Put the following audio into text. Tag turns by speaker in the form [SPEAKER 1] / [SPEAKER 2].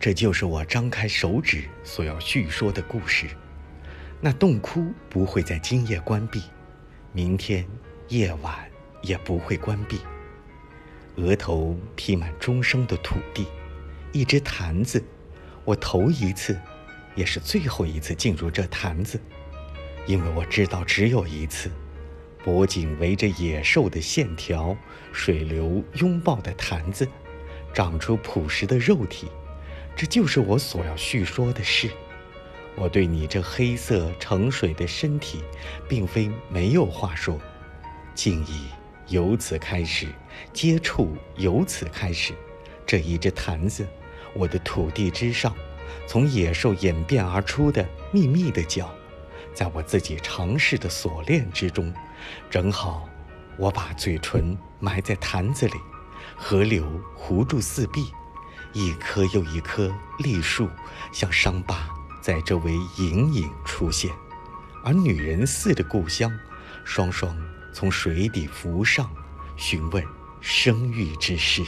[SPEAKER 1] 这就是我张开手指所要叙说的故事。那洞窟不会在今夜关闭，明天夜晚也不会关闭。额头披满终生的土地，一只坛子，我头一次，也是最后一次进入这坛子，因为我知道只有一次。脖颈围着野兽的线条，水流拥抱的坛子，长出朴实的肉体。这就是我所要叙说的事。我对你这黑色盛水的身体，并非没有话说。敬意由此开始，接触由此开始。这一只坛子，我的土地之上，从野兽演变而出的秘密的脚，在我自己尝试的锁链之中，正好，我把嘴唇埋在坛子里，河流糊住四壁。一棵又一棵栗树，像伤疤，在周围隐隐出现；而女人似的故乡，双双从水底浮上，询问生育之事。